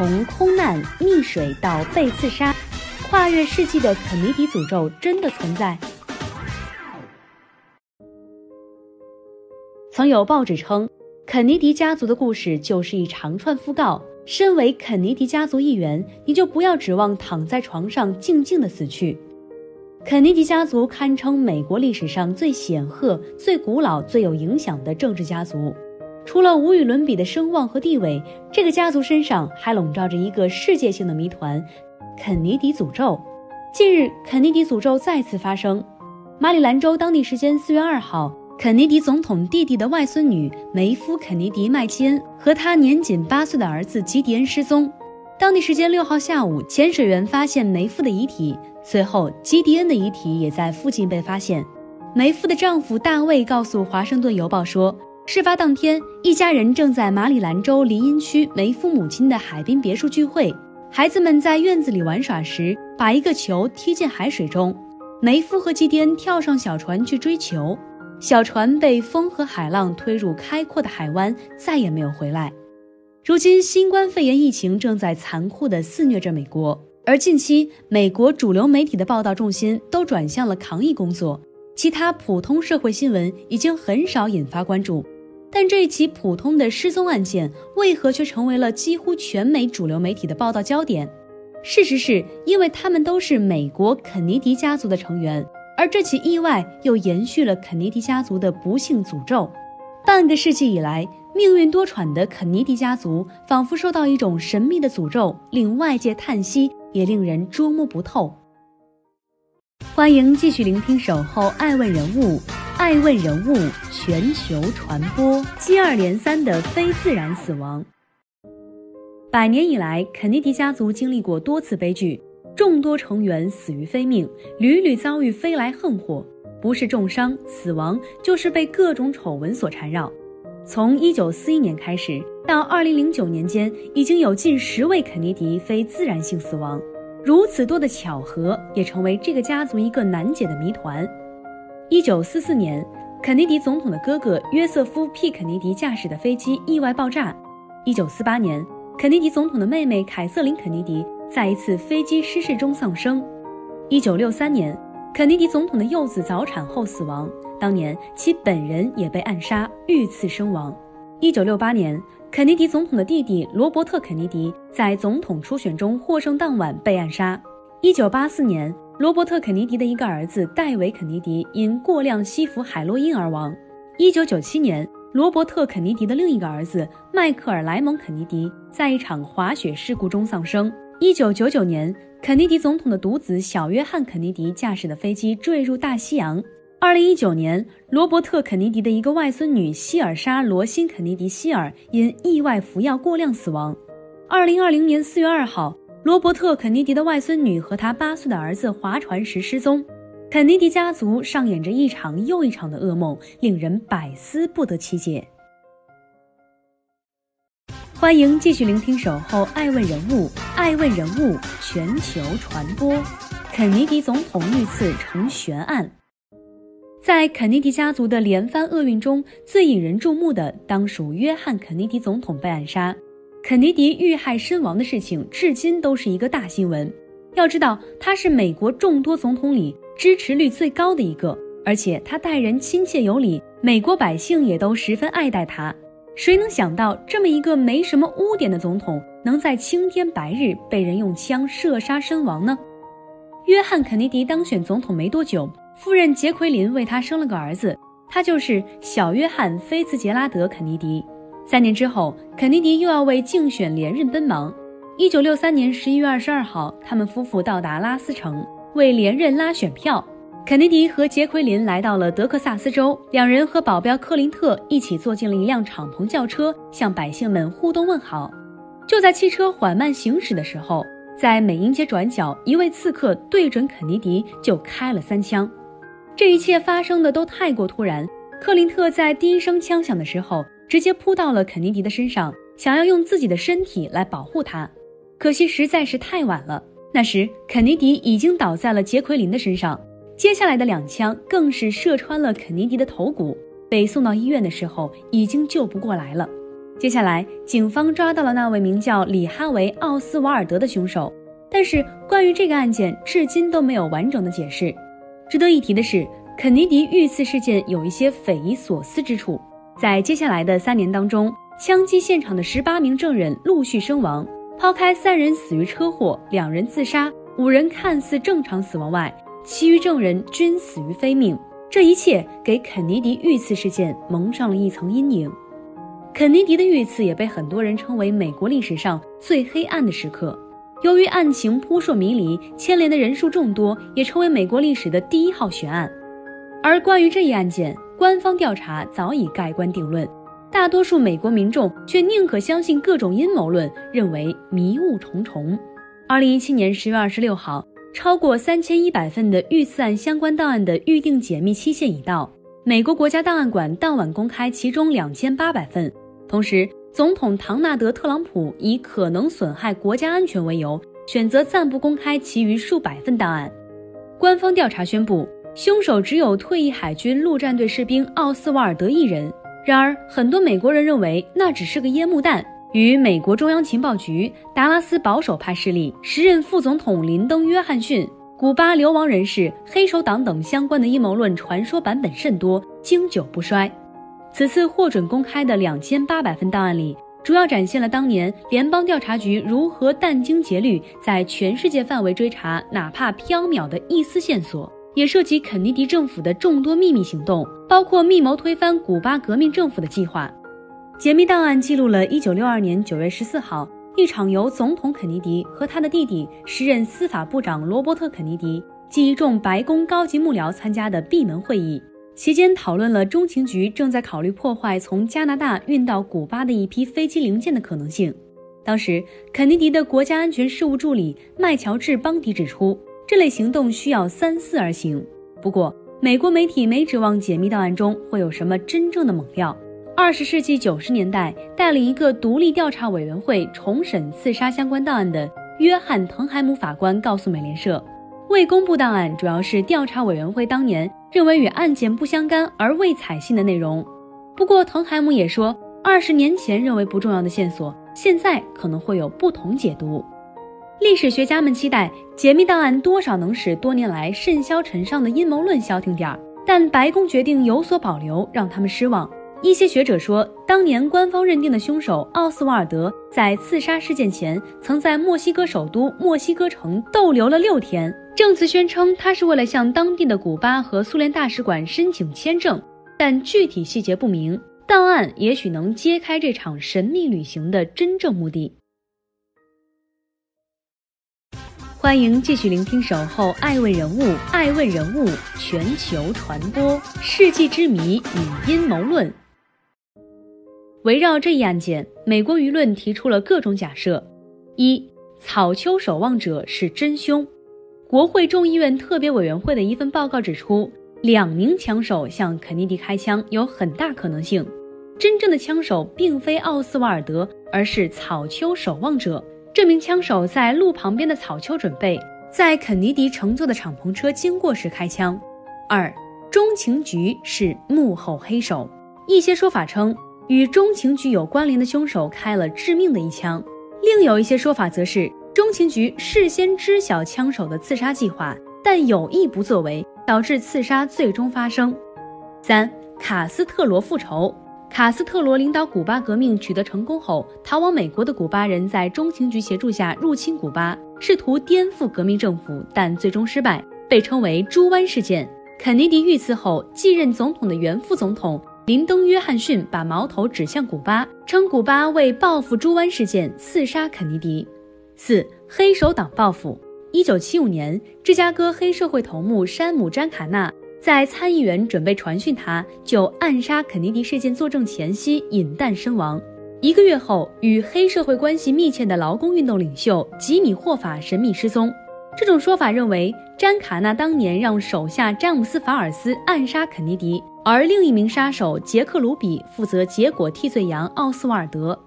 从空难、溺水到被刺杀，跨越世纪的肯尼迪诅咒真的存在？曾有报纸称，肯尼迪家族的故事就是一长串讣告。身为肯尼迪家族一员，你就不要指望躺在床上静静的死去。肯尼迪家族堪称美国历史上最显赫、最古老、最有影响的政治家族。除了无与伦比的声望和地位，这个家族身上还笼罩着一个世界性的谜团——肯尼迪诅咒。近日，肯尼迪诅咒再次发生。马里兰州当地时间四月二号，肯尼迪总统弟弟的外孙女梅夫·肯尼迪·麦基恩和他年仅八岁的儿子吉迪恩失踪。当地时间六号下午，潜水员发现梅夫的遗体，随后吉迪恩的遗体也在附近被发现。梅夫的丈夫大卫告诉《华盛顿邮报》说。事发当天，一家人正在马里兰州林荫区梅夫母亲的海滨别墅聚会。孩子们在院子里玩耍时，把一个球踢进海水中。梅夫和基迪恩跳上小船去追球，小船被风和海浪推入开阔的海湾，再也没有回来。如今，新冠肺炎疫情正在残酷地肆虐着美国，而近期美国主流媒体的报道重心都转向了抗疫工作，其他普通社会新闻已经很少引发关注。但这起普通的失踪案件为何却成为了几乎全美主流媒体的报道焦点？事实是因为他们都是美国肯尼迪家族的成员，而这起意外又延续了肯尼迪家族的不幸诅咒。半个世纪以来，命运多舛的肯尼迪家族仿佛受到一种神秘的诅咒，令外界叹息，也令人捉摸不透。欢迎继续聆听《守候爱问人物》。爱问人物全球传播，接二连三的非自然死亡。百年以来，肯尼迪家族经历过多次悲剧，众多成员死于非命，屡屡遭遇飞来横祸，不是重伤死亡，就是被各种丑闻所缠绕。从1941年开始到2009年间，已经有近十位肯尼迪非自然性死亡，如此多的巧合，也成为这个家族一个难解的谜团。一九四四年，肯尼迪总统的哥哥约瑟夫 ·P· 肯尼迪驾驶的飞机意外爆炸。一九四八年，肯尼迪总统的妹妹凯瑟琳·肯尼迪在一次飞机失事中丧生。一九六三年，肯尼迪总统的幼子早产后死亡，当年其本人也被暗杀，遇刺身亡。一九六八年，肯尼迪总统的弟弟罗伯特·肯尼迪在总统初选中获胜当晚被暗杀。一九八四年。罗伯特·肯尼迪的一个儿子戴维·肯尼迪因过量吸服海洛因而亡。1997年，罗伯特·肯尼迪的另一个儿子迈克尔·莱蒙·肯尼迪在一场滑雪事故中丧生。1999年，肯尼迪总统的独子小约翰·肯尼迪驾驶的飞机坠入大西洋。2019年，罗伯特·肯尼迪的一个外孙女希尔莎·罗辛·肯尼迪希尔因意外服药过量死亡。2020年4月2号。罗伯特·肯尼迪的外孙女和他八岁的儿子划船时失踪，肯尼迪家族上演着一场又一场的噩梦，令人百思不得其解。欢迎继续聆听《守候爱问人物》，爱问人物全球传播。肯尼迪总统遇刺成悬案，在肯尼迪家族的连番厄运中，最引人注目的当属约翰·肯尼迪总统被暗杀。肯尼迪遇害身亡的事情，至今都是一个大新闻。要知道，他是美国众多总统里支持率最高的一个，而且他待人亲切有礼，美国百姓也都十分爱戴他。谁能想到，这么一个没什么污点的总统，能在青天白日被人用枪射杀身亡呢？约翰·肯尼迪当选总统没多久，夫人杰奎琳为他生了个儿子，他就是小约翰·菲茨杰拉德·肯尼迪。三年之后，肯尼迪又要为竞选连任奔忙。一九六三年十一月二十二号，他们夫妇到达拉斯城为连任拉选票。肯尼迪和杰奎琳来到了德克萨斯州，两人和保镖克林特一起坐进了一辆敞篷轿车，向百姓们互动问好。就在汽车缓慢行驶的时候，在美英街转角，一位刺客对准肯尼迪就开了三枪。这一切发生的都太过突然。克林特在第一声枪响的时候，直接扑到了肯尼迪的身上，想要用自己的身体来保护他。可惜实在是太晚了，那时肯尼迪已经倒在了杰奎琳的身上。接下来的两枪更是射穿了肯尼迪的头骨，被送到医院的时候已经救不过来了。接下来，警方抓到了那位名叫里哈维·奥斯瓦尔德的凶手，但是关于这个案件，至今都没有完整的解释。值得一提的是，肯尼迪遇刺事件有一些匪夷所思之处。在接下来的三年当中，枪击现场的十八名证人陆续身亡，抛开三人死于车祸、两人自杀、五人看似正常死亡外，其余证人均死于非命。这一切给肯尼迪遇刺事件蒙上了一层阴影。肯尼迪的遇刺也被很多人称为美国历史上最黑暗的时刻。由于案情扑朔迷离，牵连的人数众多，也成为美国历史的第一号悬案。而关于这一案件，官方调查早已盖棺定论，大多数美国民众却宁可相信各种阴谋论，认为迷雾重重。二零一七年十月二十六号，超过三千一百份的遇刺案相关档案的预定解密期限已到，美国国家档案馆当晚公开其中两千八百份。同时，总统唐纳德·特朗普以可能损害国家安全为由，选择暂不公开其余数百份档案。官方调查宣布，凶手只有退役海军陆战队士兵奥斯瓦尔德一人。然而，很多美国人认为那只是个烟幕弹，与美国中央情报局、达拉斯保守派势力、时任副总统林登·约翰逊、古巴流亡人士、黑手党等相关的阴谋论传说版本甚多，经久不衰。此次获准公开的两千八百份档案里，主要展现了当年联邦调查局如何殚精竭虑，在全世界范围追查哪怕缥缈的一丝线索，也涉及肯尼迪政府的众多秘密行动，包括密谋推翻古巴革命政府的计划。解密档案记录了1962年9月14号一场由总统肯尼迪和他的弟弟、时任司法部长罗伯特·肯尼迪及一众白宫高级幕僚参加的闭门会议。期间讨论了中情局正在考虑破坏从加拿大运到古巴的一批飞机零件的可能性。当时，肯尼迪的国家安全事务助理麦乔治·邦迪指出，这类行动需要三思而行。不过，美国媒体没指望解密档案中会有什么真正的猛料。二十世纪九十年代，带领一个独立调查委员会重审刺杀相关档案的约翰·滕海姆法官告诉美联社。未公布档案主要是调查委员会当年认为与案件不相干而未采信的内容。不过，滕海姆也说，二十年前认为不重要的线索，现在可能会有不同解读。历史学家们期待解密档案多少能使多年来甚嚣尘上的阴谋论消停点儿，但白宫决定有所保留，让他们失望。一些学者说，当年官方认定的凶手奥斯瓦尔德在刺杀事件前，曾在墨西哥首都墨西哥城逗留了六天。证词宣称，他是为了向当地的古巴和苏联大使馆申请签证，但具体细节不明。档案也许能揭开这场神秘旅行的真正目的。欢迎继续聆听《守候爱问人物》，爱问人物全球传播世纪之谜与阴谋论。围绕这一案件，美国舆论提出了各种假设：一，草丘守望者是真凶。国会众议院特别委员会的一份报告指出，两名枪手向肯尼迪开枪有很大可能性。真正的枪手并非奥斯瓦尔德，而是草丘守望者。这名枪手在路旁边的草丘准备在肯尼迪乘坐的敞篷车经过时开枪。二，中情局是幕后黑手。一些说法称，与中情局有关联的凶手开了致命的一枪。另有一些说法则是。中情局事先知晓枪手的刺杀计划，但有意不作为，导致刺杀最终发生。三、卡斯特罗复仇。卡斯特罗领导古巴革命取得成功后，逃往美国的古巴人在中情局协助下入侵古巴，试图颠覆革命政府，但最终失败，被称为“猪湾事件”。肯尼迪遇刺后，继任总统的原副总统林登·约翰逊把矛头指向古巴，称古巴为报复猪湾事件刺杀肯尼迪。四黑手党报复。一九七五年，芝加哥黑社会头目山姆·詹卡纳在参议员准备传讯他就暗杀肯尼迪事件作证前夕引弹身亡。一个月后，与黑社会关系密切的劳工运动领袖吉米·霍法神秘失踪。这种说法认为，詹卡纳当年让手下詹姆斯·法尔斯暗杀肯尼迪，而另一名杀手杰克·卢比负责结果替罪羊奥斯瓦尔德。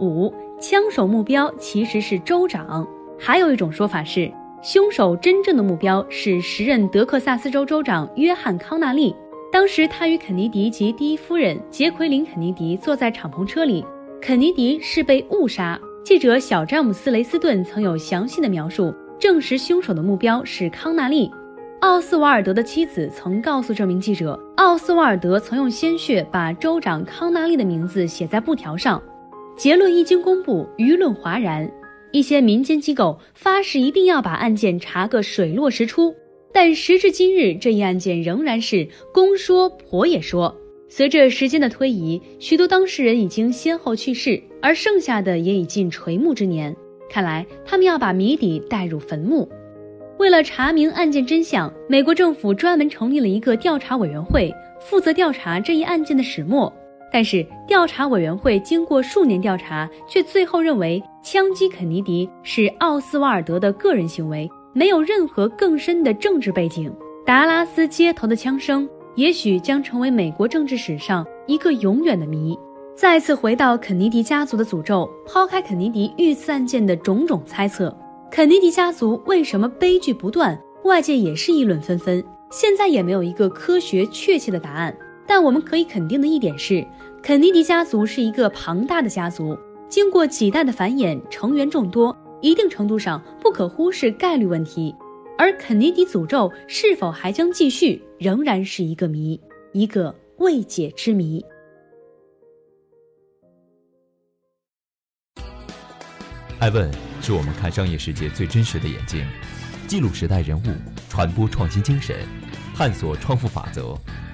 五，枪手目标其实是州长。还有一种说法是，凶手真正的目标是时任德克萨斯州州长约翰·康纳利。当时他与肯尼迪及第一夫人杰奎琳·肯尼迪坐在敞篷车里，肯尼迪是被误杀。记者小詹姆斯·雷斯顿曾有详细的描述。证实凶手的目标是康纳利。奥斯瓦尔德的妻子曾告诉这名记者，奥斯瓦尔德曾用鲜血把州长康纳利的名字写在布条上。结论一经公布，舆论哗然，一些民间机构发誓一定要把案件查个水落石出。但时至今日，这一案件仍然是公说婆也说。随着时间的推移，许多当事人已经先后去世，而剩下的也已近垂暮之年。看来他们要把谜底带入坟墓。为了查明案件真相，美国政府专门成立了一个调查委员会，负责调查这一案件的始末。但是，调查委员会经过数年调查，却最后认为枪击肯尼迪是奥斯瓦尔德的个人行为，没有任何更深的政治背景。达拉斯街头的枪声，也许将成为美国政治史上一个永远的谜。再次回到肯尼迪家族的诅咒，抛开肯尼迪遇刺案件的种种猜测，肯尼迪家族为什么悲剧不断？外界也是议论纷纷。现在也没有一个科学确切的答案。但我们可以肯定的一点是，肯尼迪家族是一个庞大的家族，经过几代的繁衍，成员众多，一定程度上不可忽视概率问题。而肯尼迪诅咒是否还将继续，仍然是一个谜，一个未解之谜。爱问是我们看商业世界最真实的眼睛，记录时代人物，传播创新精神，探索创富法则。